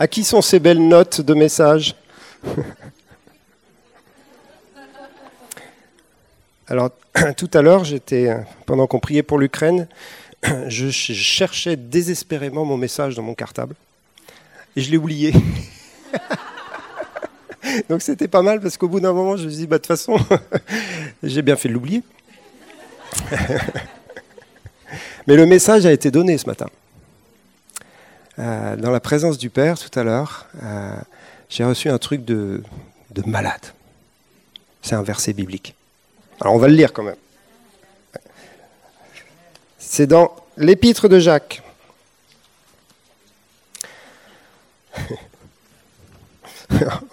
À qui sont ces belles notes de messages Alors, tout à l'heure, j'étais, pendant qu'on priait pour l'Ukraine, je cherchais désespérément mon message dans mon cartable. Et je l'ai oublié. Donc c'était pas mal parce qu'au bout d'un moment, je me suis dit, bah, de toute façon, j'ai bien fait de l'oublier. Mais le message a été donné ce matin. Euh, dans la présence du Père, tout à l'heure, euh, j'ai reçu un truc de, de malade. C'est un verset biblique. Alors on va le lire quand même. C'est dans l'épître de Jacques.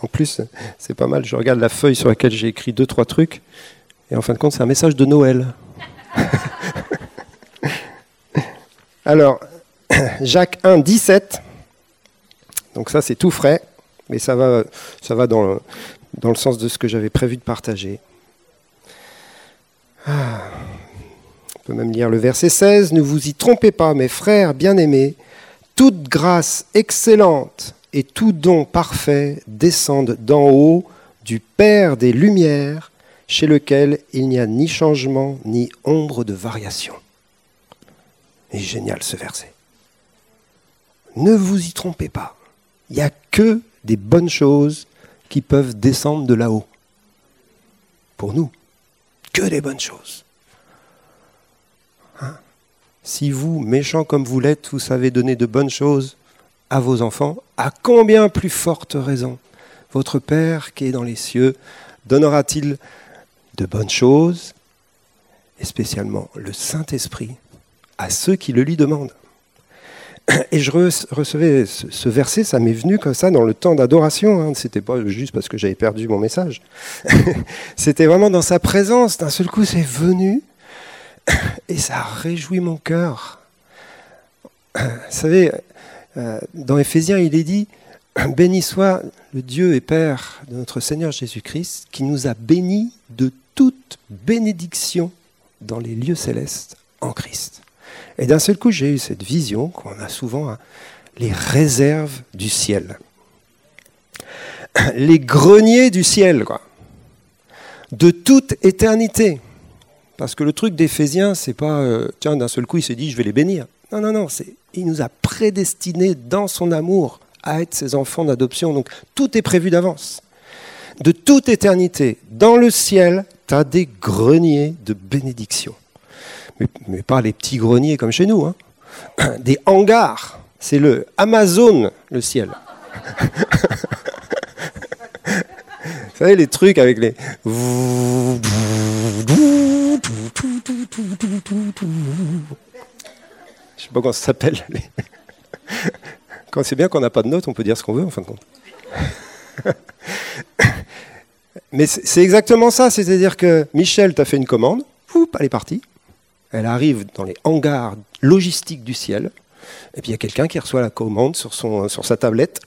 en plus, c'est pas mal. Je regarde la feuille sur laquelle j'ai écrit deux, trois trucs. Et en fin de compte, c'est un message de Noël. Alors, Jacques 1, 17. Donc ça, c'est tout frais. Mais ça va, ça va dans, le, sens de ce que j'avais prévu de partager. Ah. On peut même lire le verset 16. Ne vous y trompez pas, mes frères bien-aimés. Toute grâce excellente et tout don parfait descendent d'en haut du Père des Lumières, chez lequel il n'y a ni changement ni ombre de variation. Et génial ce verset. Ne vous y trompez pas. Il n'y a que des bonnes choses qui peuvent descendre de là-haut. Pour nous, que des bonnes choses. Hein? Si vous, méchants comme vous l'êtes, vous savez donner de bonnes choses à vos enfants, à combien plus forte raison votre Père qui est dans les cieux donnera-t-il de bonnes choses, et spécialement le Saint-Esprit, à ceux qui le lui demandent? et je recevais ce verset, ça m'est venu comme ça dans le temps d'adoration. Hein. C'était pas juste parce que j'avais perdu mon message. C'était vraiment dans sa présence. D'un seul coup, c'est venu et ça a réjoui mon cœur. Vous savez, euh, dans Éphésiens, il est dit Béni soit le Dieu et Père de notre Seigneur Jésus-Christ, qui nous a bénis de toute bénédiction dans les lieux célestes en Christ. Et d'un seul coup, j'ai eu cette vision qu'on a souvent, hein, les réserves du ciel. Les greniers du ciel, quoi. De toute éternité. Parce que le truc d'Éphésiens, c'est pas, euh, tiens, d'un seul coup, il s'est dit, je vais les bénir. Non, non, non, c'est, il nous a prédestinés dans son amour à être ses enfants d'adoption. Donc tout est prévu d'avance. De toute éternité, dans le ciel, tu as des greniers de bénédiction mais, pas les petits greniers comme chez nous, hein. des hangars. C'est le Amazon, le ciel. Vous savez, les trucs avec les. Je sais pas comment ça s'appelle. Quand c'est bien qu'on n'a pas de notes, on peut dire ce qu'on veut en fin de compte. Mais c'est exactement ça, c'est-à-dire que Michel t'a fait une commande, elle est partie elle arrive dans les hangars logistiques du ciel, et puis il y a quelqu'un qui reçoit la commande sur, sa tablette.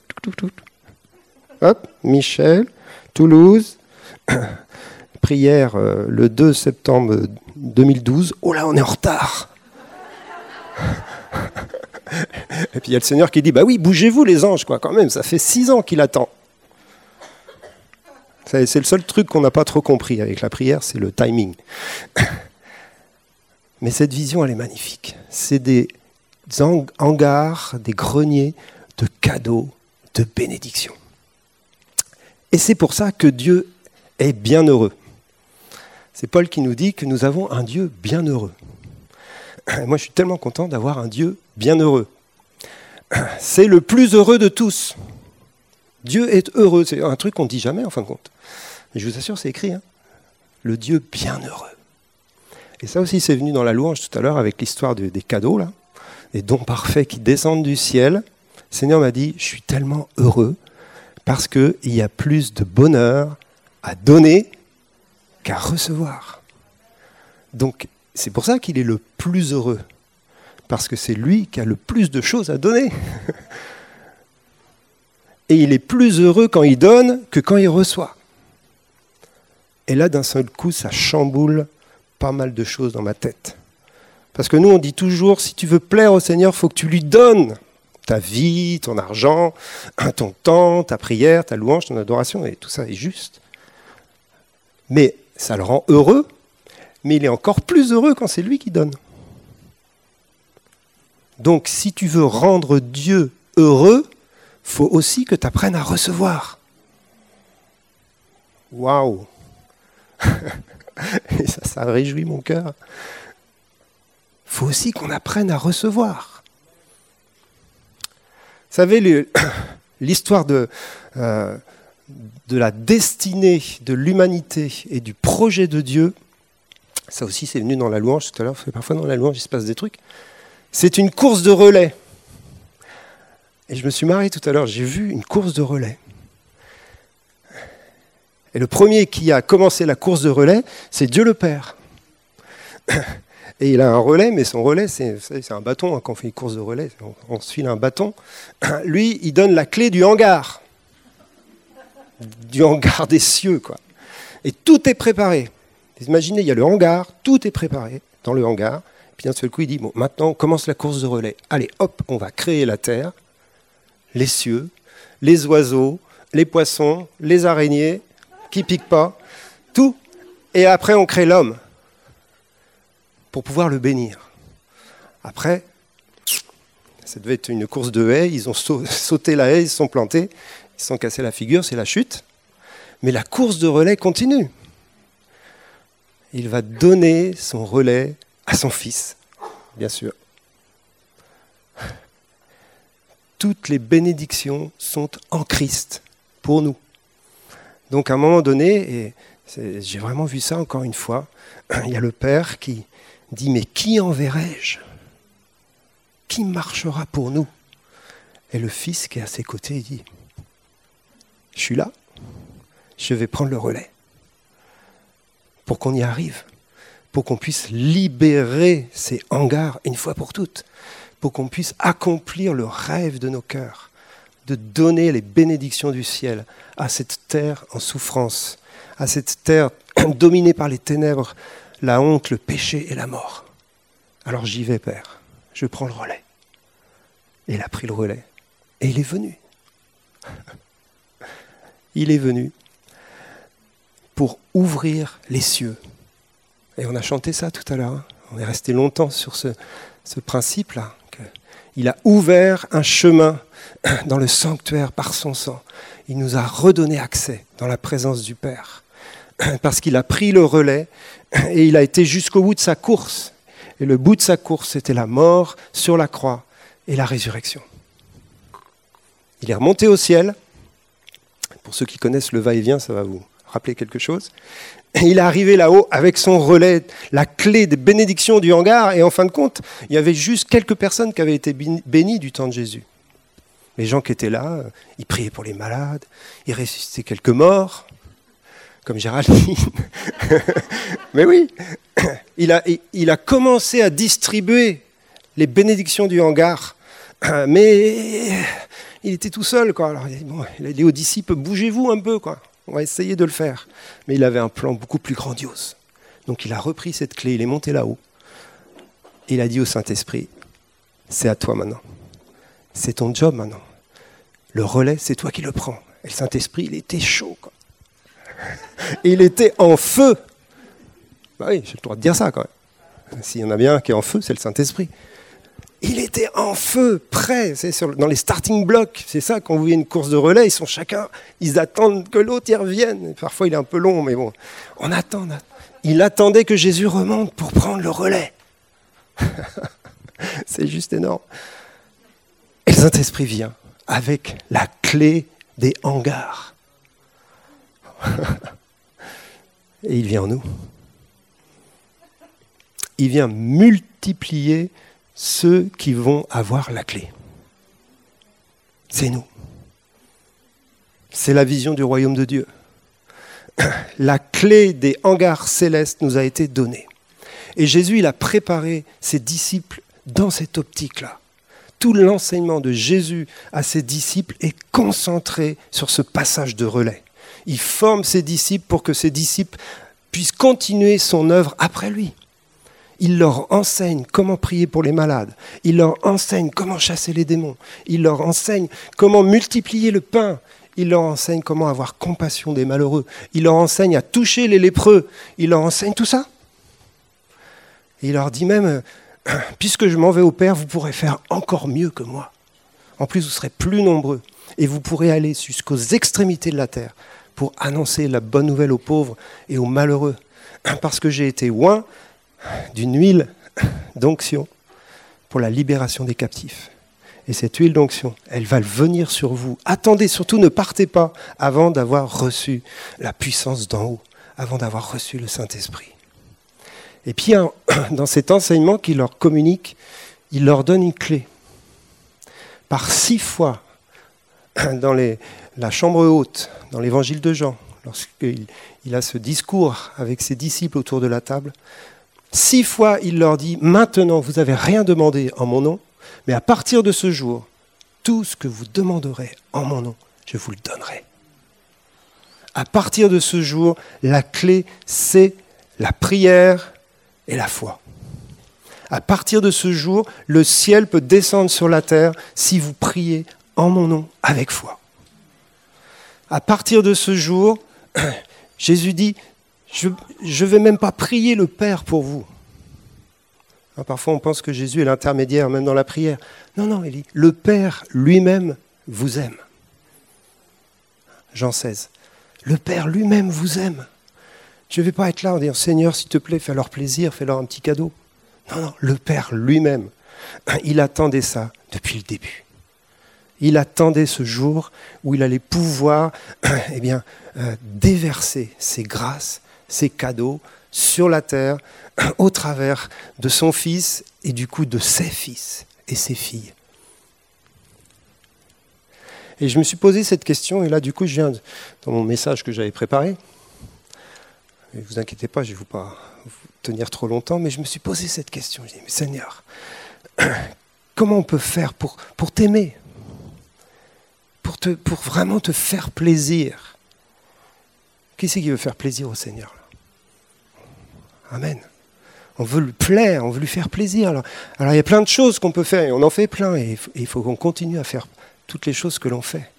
Hop, Michel, Toulouse, prière euh, le 2 septembre 2012. Oh là, on est en retard Et puis il y a le Seigneur qui dit, bah oui, bougez-vous les anges, quoi, quand même, ça fait six ans qu'il attend. C'est le seul truc qu'on n'a pas trop compris avec la prière, c'est le timing. Mais cette vision, elle est magnifique. C'est des hangars, des greniers de cadeaux, de bénédictions. Et c'est pour ça que Dieu est bienheureux. C'est Paul qui nous dit que nous avons un Dieu bienheureux. Moi, je suis tellement content d'avoir un Dieu bienheureux. C'est le plus heureux de tous. Dieu est heureux. C'est un truc qu'on ne dit jamais, en fin de compte. Mais je vous assure, c'est écrit. Hein. le Dieu bienheureux. Et ça aussi, c'est venu dans la louange tout à l'heure avec l'histoire des cadeaux, là, des dons parfaits qui descendent du ciel. Le Seigneur m'a dit, je suis tellement heureux parce qu'il y a plus de bonheur à donner qu'à recevoir. Donc, c'est pour ça qu'il est le plus heureux, parce que c'est lui qui a le plus de choses à donner. Et il est plus heureux quand il donne que quand il reçoit. Et là, d'un seul coup, ça chamboule pas mal de choses dans ma tête. Parce que nous, on dit toujours, si tu veux plaire au Seigneur, il faut que tu lui donnes ta vie, ton argent, ton temps, ta prière, ta louange, ton adoration, et tout ça est juste. Mais ça le rend heureux, mais il est encore plus heureux quand c'est lui qui donne. Donc si tu veux rendre Dieu heureux, faut aussi que tu apprennes à recevoir. Waouh Et ça, ça réjouit mon cœur. faut aussi qu'on apprenne à recevoir. Vous savez, l'histoire de, euh, de la destinée de l'humanité et du projet de Dieu, ça aussi c'est venu dans la louange tout à l'heure, parfois dans la louange il se passe des trucs, c'est une course de relais. Et je me suis marié tout à l'heure, j'ai vu une course de relais. Et le premier qui a commencé la course de relais, c'est Dieu le Père. Et il a un relais, mais son relais, c'est un bâton. Hein, quand on fait une course de relais, on, se file un bâton. Lui, il donne la clé du hangar. Du hangar des cieux, quoi. Et tout est préparé. Imaginez, il y a le hangar, tout est préparé dans le hangar. Puis d'un seul coup, il dit, bon, maintenant, on commence la course de relais. Allez, hop, on va créer la terre, les cieux, les oiseaux, les poissons, les araignées, qui piquent pas, tout. Et après, on crée l'homme pour pouvoir le bénir. Après, ça devait être une course de haie, ils ont sauté la haie, ils se sont plantés, ils se sont cassés la figure, c'est la chute. Mais la course de relais continue. Il va donner son relais à son fils, bien sûr. Toutes les bénédictions sont en Christ pour nous. Donc à un moment donné, et j'ai vraiment vu ça encore une fois, il y a le Père qui dit, mais qui enverrai-je? Qui marchera pour nous? Et le Fils qui est à ses côtés dit, je suis là, je vais prendre le relais pour qu'on y arrive, pour qu'on puisse libérer ces hangars une fois pour toutes, pour qu'on puisse accomplir le rêve de nos cœurs de donner les bénédictions du ciel à cette en souffrance, à cette terre dominée par les ténèbres, la honte, le péché et la mort. Alors j'y vais, Père, je prends le relais. Et il a pris le relais. Et il est venu. Il est venu pour ouvrir les cieux. Et on a chanté ça tout à l'heure. Hein. On est resté longtemps sur ce, ce principe-là. Il a ouvert un chemin dans le sanctuaire par son sang. Il nous a redonné accès dans la présence du Père. Parce qu'il a pris le relais et il a été jusqu'au bout de sa course. Et le bout de sa course, c'était la mort sur la croix et la résurrection. Il est remonté au ciel. Pour ceux qui connaissent le va-et-vient, ça va vous rappeler quelque chose. Il est arrivé là-haut avec son relais, la clé des bénédictions du hangar, et en fin de compte, il y avait juste quelques personnes qui avaient été bénies du temps de Jésus. Les gens qui étaient là, ils priaient pour les malades, ils ressuscitaient quelques morts, comme Géraldine. Mais oui, il a, commencé à distribuer les bénédictions du hangar, mais il était tout seul. Quoi. Alors, bon, il dit aux disciples, bougez-vous un peu. Quoi on va essayer de le faire. Mais il avait un plan beaucoup plus grandiose. Donc il a repris cette clé, il est monté là-haut. Il a dit au Saint-Esprit, c'est à toi maintenant. C'est ton job maintenant. Le relais, c'est toi qui le prends. Et le Saint-Esprit, il était chaud. il était en feu. Bah oui, j'ai le droit de dire ça quand même. S'il y en a bien un qui est en feu, c'est le Saint-Esprit. Il était en feu, prêt, dans les starting blocks. C'est ça, quand vous voyez une course de relais, ils sont chacun, ils attendent que l'autre y revienne. Parfois, il est un peu long, mais bon, on attend. Il attendait que Jésus remonte pour prendre le relais. c'est juste énorme. Et le Saint-Esprit vient avec la clé des hangars. Et il vient en nous. Il vient multiplier ceux qui vont avoir la clé. C'est nous. C'est la vision du royaume de Dieu. La clé des hangars célestes nous a été donnée. Et Jésus, il a préparé ses disciples dans cette optique-là. Tout l'enseignement de Jésus à ses disciples est concentré sur ce passage de relais. Il forme ses disciples pour que ses disciples puissent continuer son œuvre après lui. Il leur enseigne comment prier pour les malades. Il leur enseigne comment chasser les démons. Il leur enseigne comment multiplier le pain. Il leur enseigne comment avoir compassion des malheureux. Il leur enseigne à toucher les lépreux. Il leur enseigne tout ça. il leur dit même, puisque je m'en vais au Père, vous pourrez faire encore mieux que moi. En plus, vous serez plus nombreux et vous pourrez aller jusqu'aux extrémités de la terre pour annoncer la bonne nouvelle aux pauvres et aux malheureux. Parce que j'ai été loin d'une huile d'onction pour la libération des captifs. Et cette huile d'onction, elle va venir sur vous. Attendez, surtout ne partez pas avant d'avoir reçu la puissance d'en haut, avant d'avoir reçu le Saint-Esprit. Et puis, dans cet enseignement qu'il leur communique, il leur donne une clé. Par six fois, dans la chambre haute, dans l'évangile de Jean, lorsqu'il il a ce discours avec ses disciples autour de la table, six fois il leur dit, maintenant vous n'avez rien demandé en mon nom, mais à partir de ce jour, tout ce que vous demanderez en mon nom, je vous le donnerai. À partir de ce jour, la clé, c'est la prière et la foi. À partir de ce jour, le ciel peut descendre sur la terre si vous priez en mon nom avec foi. À partir de ce jour, Jésus dit, je ne vais même pas prier le Père pour vous. Hein, parfois on pense que Jésus est l'intermédiaire même dans la prière. Non, non, il dit, le Père lui-même vous aime. Jean 16. Le Père lui-même vous aime. Je ne vais pas être là en disant Seigneur, s'il te plaît, fais leur plaisir, fais leur un petit cadeau. Non, non, le Père lui-même, il attendait ça depuis le début. Il attendait ce jour où il allait pouvoir eh bien, euh, déverser ses grâces, ses cadeaux sur la terre au travers de son fils et du coup de ses fils et ses filles. Et je me suis posé cette question, et là, du coup, je viens dans mon message que j'avais préparé. Ne vous inquiétez pas, je ne vais pas vous tenir trop longtemps, mais je me suis posé cette question. Je dit, mais Seigneur, comment on peut faire pour, t'aimer? Pour, vraiment te faire plaisir. Qui c'est qui veut faire plaisir au Seigneur Amen. On veut lui plaire, on veut lui faire plaisir. Alors, alors il y a plein de choses qu'on peut faire, et on en fait plein, et il faut qu'on continue à faire toutes les choses que l'on fait.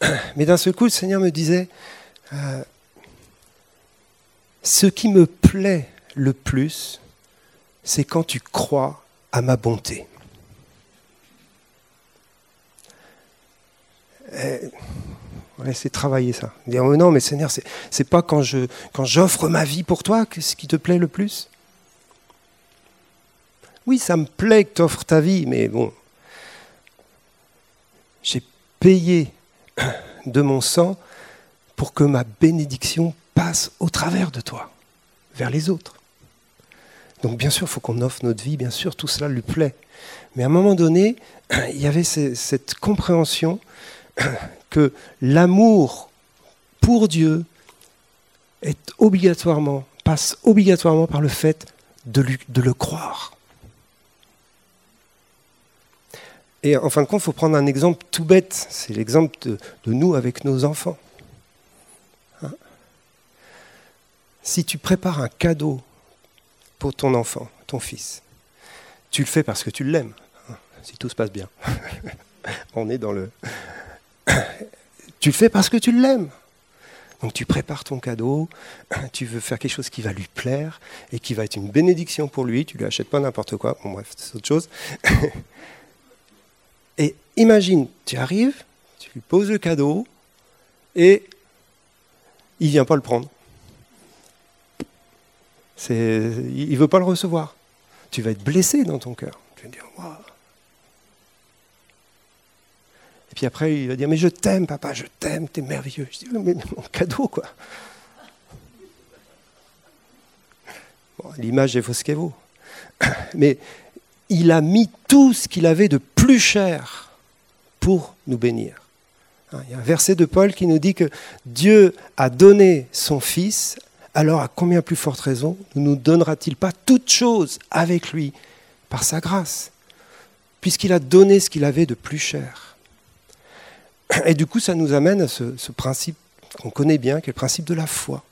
Mais d'un seul coup, le Seigneur me disait, euh, ce qui me plaît le plus, c'est quand tu crois à ma bonté. essayer de travailler ça. Dire, oh non, mais Seigneur, c'est, c'est pas quand, je, quand j'offre ma vie pour toi que ce qui te plaît le plus. Oui, ça me plaît que tu offres ta vie, mais bon, j'ai payé de mon sang pour que ma bénédiction au travers de toi, vers les autres. Donc bien sûr, il faut qu'on offre notre vie, bien sûr, tout cela lui plaît. Mais à un moment donné, il y avait cette compréhension que l'amour pour Dieu est obligatoirement, passe obligatoirement par le fait de, de le croire. Et en fin de compte, il faut prendre un exemple tout bête. C'est l'exemple de, nous avec nos enfants. Hein si tu prépares un cadeau pour ton enfant, ton fils, tu le fais parce que tu l'aimes, hein, si tout se passe bien. On est dans le, tu le fais parce que tu l'aimes. Donc tu prépares ton cadeau, tu veux faire quelque chose qui va lui plaire et qui va être une bénédiction pour lui, tu lui achètes pas n'importe quoi, bon bref, c'est autre chose. Et imagine, tu arrives, tu lui poses le cadeau et il vient pas le prendre. Il ne veut pas le recevoir. Tu vas être blessé dans ton cœur. Tu vas dire, waouh, et puis après, il va dire, mais je t'aime, papa, je t'aime, t'es merveilleux. Je dis, mais mon cadeau, quoi. L'image est fausse qu'elle vaut. Mais il a mis tout ce qu'il avait de plus cher pour nous bénir. Hein, il y a un verset de Paul qui nous dit que Dieu a donné son Fils, alors à combien plus forte raison ne nous donnera-t-il pas toute chose avec lui par sa grâce, puisqu'il a donné ce qu'il avait de plus cher? Et du coup, ça nous amène à ce, principe qu'on connaît bien, qui est le principe de la foi.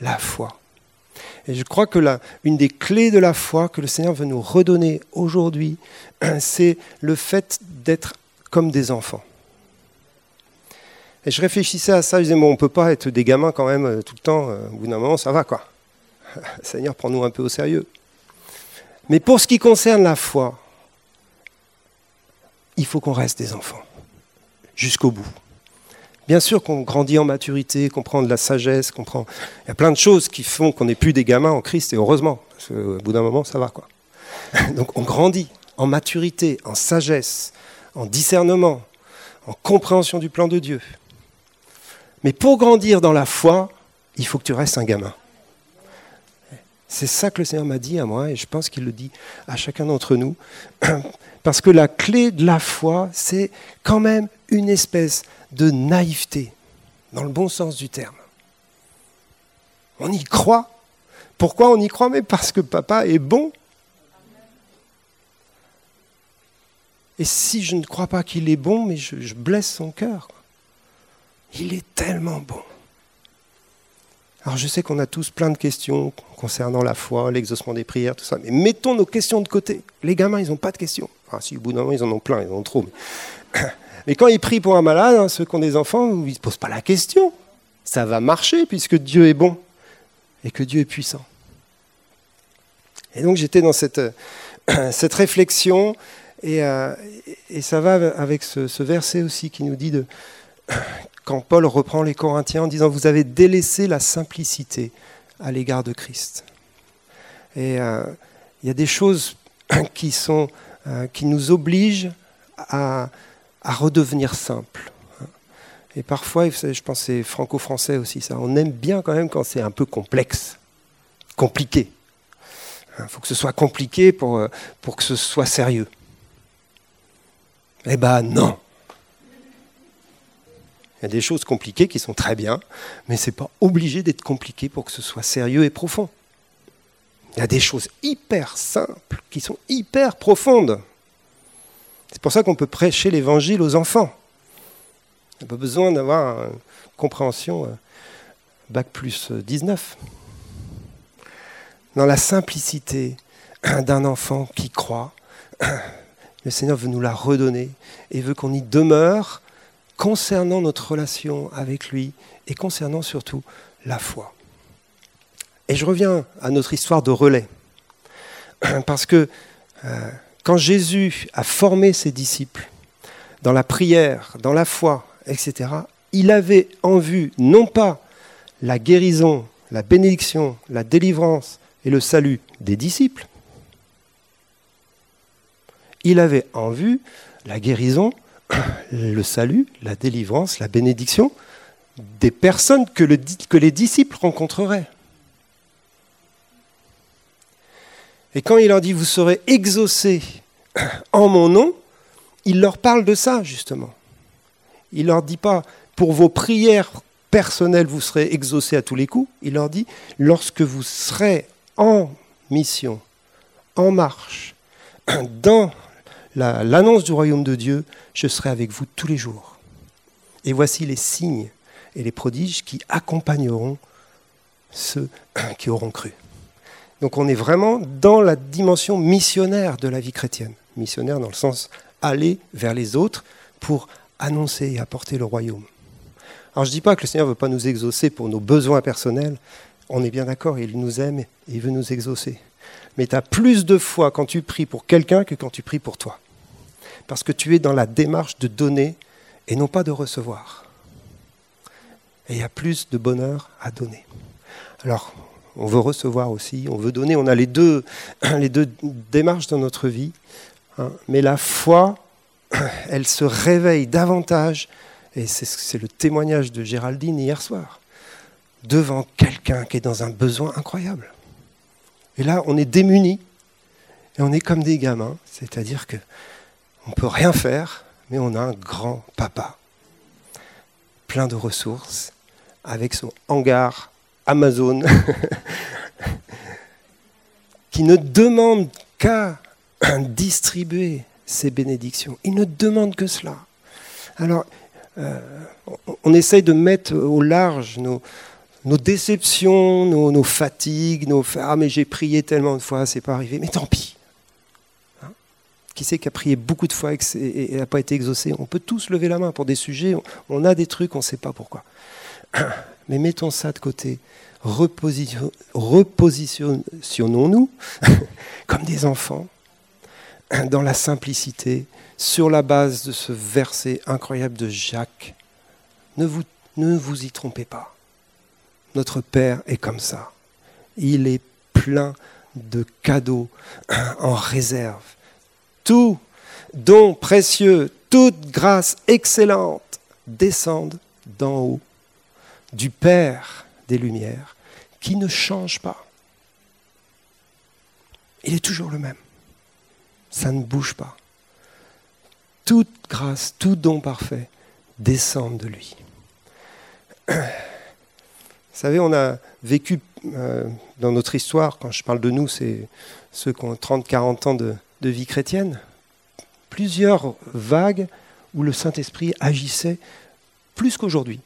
La foi. Et je crois que la, une des clés de la foi que le Seigneur veut nous redonner aujourd'hui, c'est le fait d'être comme des enfants. Et je réfléchissais à ça, je disais, bon, on ne peut pas être des gamins quand même euh, tout le temps, euh, au bout d'un moment, ça va quoi. Seigneur, prends-nous un peu au sérieux. Mais pour ce qui concerne la foi, il faut qu'on reste des enfants, jusqu'au bout. Bien sûr qu'on grandit en maturité, qu'on prend de la sagesse, qu'on prend... Il y a plein de choses qui font qu'on n'est plus des gamins en Christ, et heureusement, parce qu'au bout d'un moment, ça va. quoi. Donc on grandit en maturité, en sagesse, en discernement, en compréhension du plan de Dieu. Mais pour grandir dans la foi, il faut que tu restes un gamin. C'est ça que le Seigneur m'a dit à moi, et je pense qu'il le dit à chacun d'entre nous. Parce que la clé de la foi, c'est quand même une espèce de naïveté, dans le bon sens du terme. On y croit. Pourquoi on y croit? Mais parce que papa est bon. Et si je ne crois pas qu'il est bon, mais je, je blesse son cœur. Il est tellement bon. Alors je sais qu'on a tous plein de questions concernant la foi, l'exaucement des prières, tout ça, mais mettons nos questions de côté. Les gamins, ils n'ont pas de questions. Enfin, si au bout d'un moment, ils en ont plein, ils en ont trop. Mais, quand ils prient pour un malade, hein, ceux qui ont des enfants, ils ne se posent pas la question. Ça va marcher puisque Dieu est bon et que Dieu est puissant. Et donc j'étais dans cette, réflexion et, euh, et, ça va avec ce verset aussi qui nous dit de, quand Paul reprend les Corinthiens en disant Vous avez délaissé la simplicité à l'égard de Christ. Et euh, il y a des choses qui, sont, euh, qui nous obligent à, redevenir simples. Et parfois, je pense c'est franco-français aussi, ça. On aime bien quand même quand c'est un peu complexe, compliqué. Il faut que ce soit compliqué pour, euh, pour que ce soit sérieux. Eh ben non. Il y a des choses compliquées qui sont très bien, mais ce n'est pas obligé d'être compliqué pour que ce soit sérieux et profond. Il y a des choses hyper simples qui sont hyper profondes. C'est pour ça qu'on peut prêcher l'évangile aux enfants. Il n'y a pas besoin d'avoir une compréhension euh, bac plus 19. Dans la simplicité d'un enfant qui croit, le Seigneur veut nous la redonner et veut qu'on y demeure concernant notre relation avec lui et concernant surtout la foi. Et je reviens à notre histoire de relais. Parce que euh, quand Jésus a formé ses disciples dans la prière, dans la foi, etc., il avait en vue non pas la guérison, la bénédiction, la délivrance et le salut des disciples, il avait en vue la guérison, le salut, la délivrance, la bénédiction des personnes que, les disciples rencontreraient. Et quand il leur dit, vous serez exaucés en mon nom, il leur parle de ça, justement. Il leur dit pas, pour vos prières personnelles, vous serez exaucés à tous les coups. Il leur dit, lorsque vous serez en mission, en marche, dans l'annonce du royaume de Dieu, je serai avec vous tous les jours. Et voici les signes et les prodiges qui accompagneront ceux qui auront cru. Donc on est vraiment dans la dimension missionnaire de la vie chrétienne. Missionnaire dans le sens aller vers les autres pour annoncer et apporter le royaume. Alors je ne dis pas que le Seigneur ne veut pas nous exaucer pour nos besoins personnels. On est bien d'accord, il nous aime et il veut nous exaucer. Mais tu as plus de foi quand tu pries pour quelqu'un que quand tu pries pour toi parce que tu es dans la démarche de donner et non pas de recevoir. Et il y a plus de bonheur à donner. Alors, on veut recevoir aussi, on veut donner, on a les deux, les deux démarches dans notre vie, hein. mais la foi, elle se réveille davantage, et c'est le témoignage de Géraldine hier soir, devant quelqu'un qui est dans un besoin incroyable. Et là, on est démunis, et on est comme des gamins, c'est-à-dire que on ne peut rien faire, mais on a un grand papa, plein de ressources, avec son hangar Amazon, qui ne demande qu'à distribuer ses bénédictions. Il ne demande que cela. Alors, euh, on essaye de mettre au large nos, déceptions, nos, fatigues, nos ah mais j'ai prié tellement de fois, c'est pas arrivé, mais tant pis. Qui c'est qui a prié beaucoup de fois et n'a pas été exaucé On peut tous lever la main pour des sujets, on a des trucs, on ne sait pas pourquoi. Mais mettons ça de côté, repositionnons-nous comme des enfants dans la simplicité, sur la base de ce verset incroyable de Jacques. Ne vous, ne vous y trompez pas. Notre Père est comme ça. Il est plein de cadeaux en réserve. Tout don précieux, toute grâce excellente descendent d'en haut, du Père des Lumières, qui ne change pas. Il est toujours le même. Ça ne bouge pas. Toute grâce, tout don parfait descendent de lui. Vous savez, on a vécu euh, dans notre histoire, quand je parle de nous, c'est ceux qui ont 30-40 ans de, vie chrétienne, plusieurs vagues où le Saint-Esprit agissait plus qu'aujourd'hui.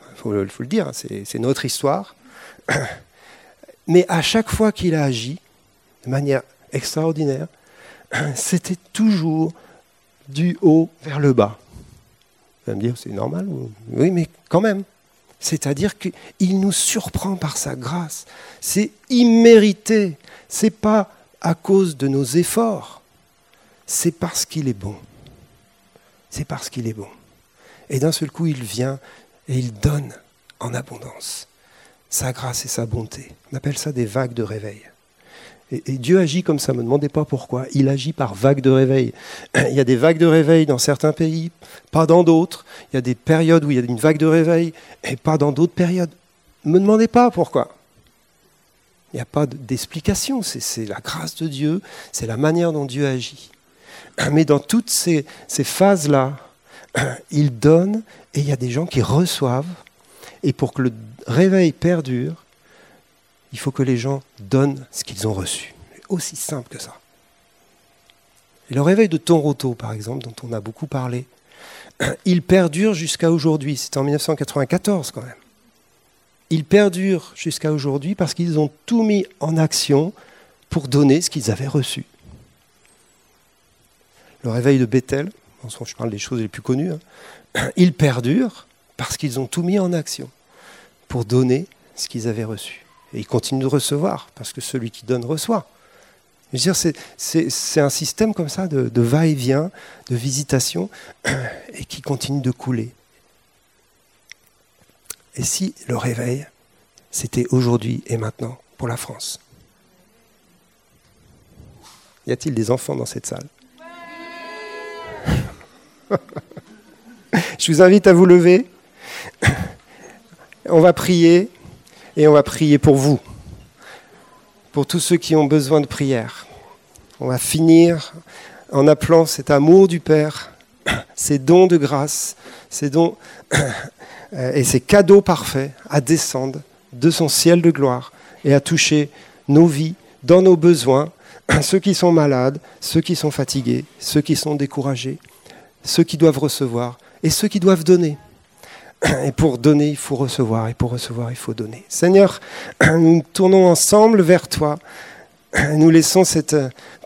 Il faut, le dire, hein, c'est notre histoire. Mais à chaque fois qu'il a agi, de manière extraordinaire, c'était toujours du haut vers le bas. Vous allez me dire, c'est normal Oui, mais quand même. C'est-à-dire qu'il nous surprend par sa grâce. C'est immérité. C'est pas à cause de nos efforts. C'est parce qu'il est bon. C'est parce qu'il est bon. Et d'un seul coup, il vient et il donne en abondance sa grâce et sa bonté. On appelle ça des vagues de réveil. Et, Dieu agit comme ça, ne me demandez pas pourquoi. Il agit par vagues de réveil. Il y a des vagues de réveil dans certains pays, pas dans d'autres. Il y a des périodes où il y a une vague de réveil et pas dans d'autres périodes. Ne me demandez pas pourquoi. Il n'y a pas d'explication. C'est la grâce de Dieu, c'est la manière dont Dieu agit. Mais dans toutes ces, phases-là, il donne et il y a des gens qui reçoivent. Et pour que le réveil perdure, il faut que les gens donnent ce qu'ils ont reçu. Aussi simple que ça. Le réveil de Toronto, par exemple, dont on a beaucoup parlé, il perdure jusqu'à aujourd'hui. C'était en 1994 quand même. Il perdure jusqu'à aujourd'hui parce qu'ils ont tout mis en action pour donner ce qu'ils avaient reçu. Le réveil de Bethel, je parle des choses les plus connues, hein, il perdure parce qu'ils ont tout mis en action pour donner ce qu'ils avaient reçu. Et il continue de recevoir, parce que celui qui donne reçoit. C'est un système comme ça de, va-et-vient, de visitation, et qui continue de couler. Et si le réveil, c'était aujourd'hui et maintenant pour la France? Y a-t-il des enfants dans cette salle? Je vous invite à vous lever. On va prier et on va prier pour vous, pour tous ceux qui ont besoin de prière. On va finir en appelant cet amour du Père, ces dons de grâce, ces dons et ces cadeaux parfaits à descendre de son ciel de gloire et à toucher nos vies, dans nos besoins, ceux qui sont malades, ceux qui sont fatigués, ceux qui sont découragés, ceux qui doivent recevoir et ceux qui doivent donner. Et pour donner, il faut recevoir. Et pour recevoir, il faut donner. Seigneur, nous tournons ensemble vers toi. Nous laissons cette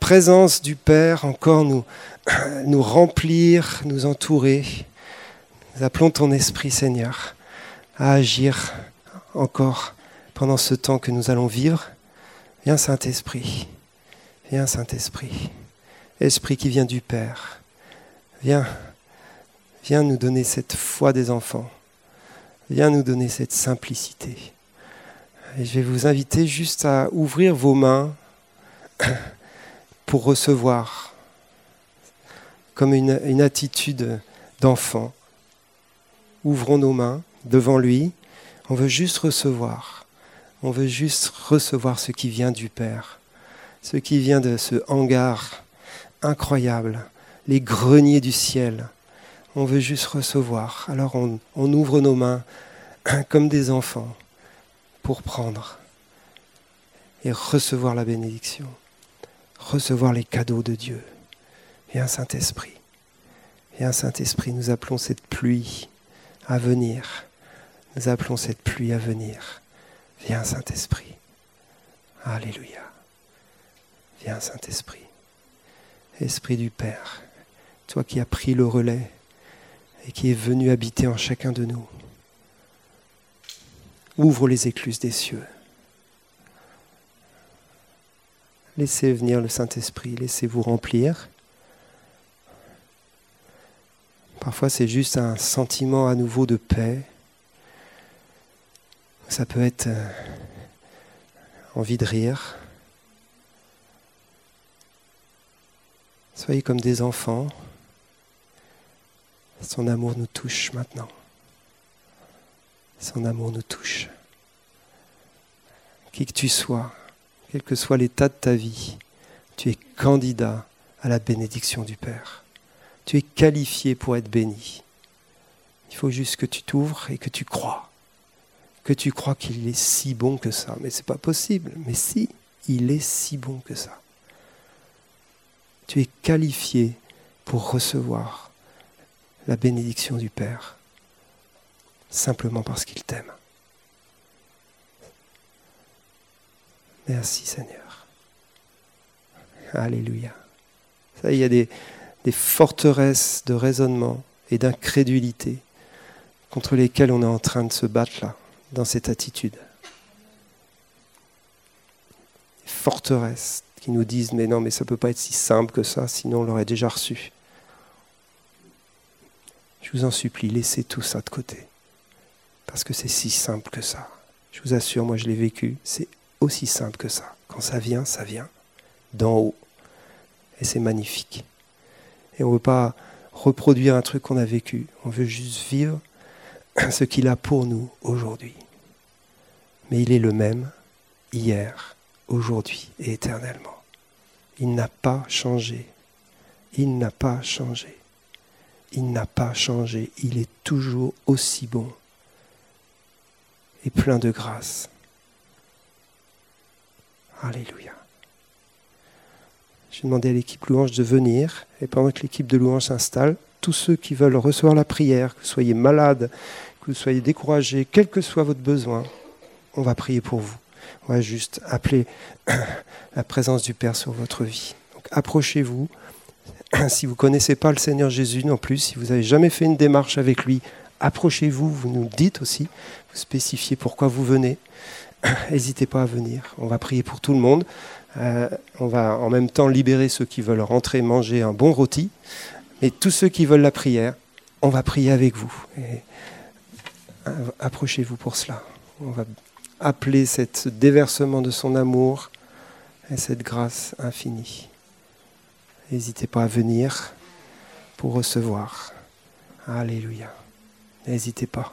présence du Père encore nous, nous remplir, nous entourer. Nous appelons ton esprit, Seigneur, à agir encore pendant ce temps que nous allons vivre. Viens, Saint-Esprit. Viens, Saint-Esprit. Esprit qui vient du Père. Viens. Viens nous donner cette foi des enfants. Viens nous donner cette simplicité. Et je vais vous inviter juste à ouvrir vos mains pour recevoir, comme une, une attitude d'enfant. Ouvrons nos mains devant lui. On veut juste recevoir. On veut juste recevoir ce qui vient du Père, ce qui vient de ce hangar incroyable, les greniers du ciel on veut juste recevoir. Alors on, ouvre nos mains comme des enfants pour prendre et recevoir la bénédiction, recevoir les cadeaux de Dieu. Viens Saint-Esprit, viens Saint-Esprit, nous appelons cette pluie à venir, Nous appelons cette pluie à venir. Viens Saint-Esprit. Alléluia. Viens Saint-Esprit. Esprit du Père, toi qui as pris le relais et qui es venu habiter en chacun de nous. Ouvre les écluses des cieux. Laissez venir le Saint-Esprit, laissez-vous remplir. Parfois c'est juste un sentiment à nouveau de paix. Ça peut être euh, envie de rire. Soyez comme des enfants. Son amour nous touche maintenant. Son amour nous touche. Qui que tu sois, quel que soit l'état de ta vie, tu es candidat à la bénédiction du Père. Tu es qualifié pour être béni. Il faut juste que tu t'ouvres et que tu crois. Que tu crois qu'il est si bon que ça. Mais ce n'est pas possible. Mais si, il est si bon que ça. Tu es qualifié pour recevoir la bénédiction du Père simplement parce qu'il t'aime. Merci Seigneur. Alléluia. Ça, il y a des, des forteresses de raisonnement et d'incrédulité contre lesquelles on est en train de se battre là, dans cette attitude. Des forteresses qui nous disent mais non mais ça ne peut pas être si simple que ça, sinon on l'aurait déjà reçu. Je vous en supplie, laissez tout ça de côté. Parce que c'est si simple que ça. Je vous assure, moi je l'ai vécu, c'est aussi simple que ça. Quand ça vient, ça vient d'en haut. Et c'est magnifique. Et on ne veut pas reproduire un truc qu'on a vécu. On veut juste vivre ce qu'il a pour nous aujourd'hui. Mais il est le même hier, aujourd'hui et éternellement. Il n'a pas changé. Il n'a pas changé. Il n'a pas changé. Il est toujours aussi bon et plein de grâce. Alléluia. J'ai demandé à l'équipe louange de venir, et pendant que l'équipe de louange s'installe, tous ceux qui veulent recevoir la prière, que vous soyez malade, que vous soyez découragé, quel que soit votre besoin, on va prier pour vous. On va juste appeler la présence du Père sur votre vie. Donc approchez-vous. Si vous ne connaissez pas le Seigneur Jésus non plus, si vous n'avez jamais fait une démarche avec lui, approchez-vous, vous nous dites aussi, vous spécifiez pourquoi vous venez. N'hésitez pas à venir. On va prier pour tout le monde. Euh, on va en même temps libérer ceux qui veulent rentrer manger un bon rôti. Mais tous ceux qui veulent la prière, on va prier avec vous. Euh, approchez-vous pour cela. On va appeler ce déversement de son amour et cette grâce infinie. N'hésitez pas à venir pour recevoir. Alléluia. N'hésitez pas.